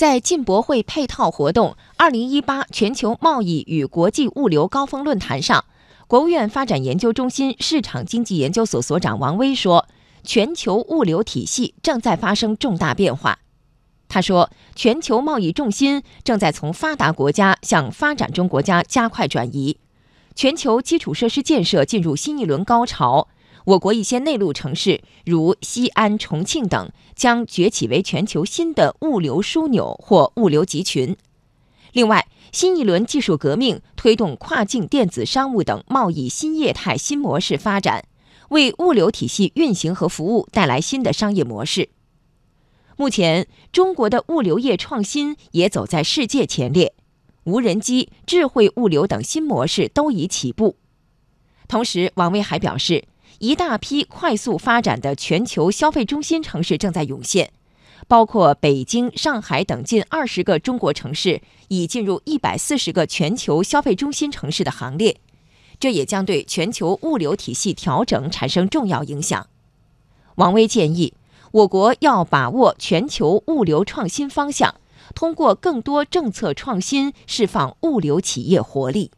在进博会配套活动“二零一八全球贸易与国际物流高峰论坛”上，国务院发展研究中心市场经济研究所所长王威说：“全球物流体系正在发生重大变化。”他说：“全球贸易重心正在从发达国家向发展中国家加快转移，全球基础设施建设进入新一轮高潮。我国一些内陆城市，如西安、重庆等，将崛起为全球新的物流枢纽或物流集群。另外，新一轮技术革命推动跨境电子商务等贸易新业态新模式发展，为物流体系运行和服务带来新的商业模式。”目前，中国的物流业创新也走在世界前列，无人机、智慧物流等新模式都已起步。同时，王威还表示，一大批快速发展的全球消费中心城市正在涌现，包括北京、上海等近二十个中国城市已进入一百四十个全球消费中心城市的行列，这也将对全球物流体系调整产生重要影响。王威建议。我国要把握全球物流创新方向，通过更多政策创新释放物流企业活力。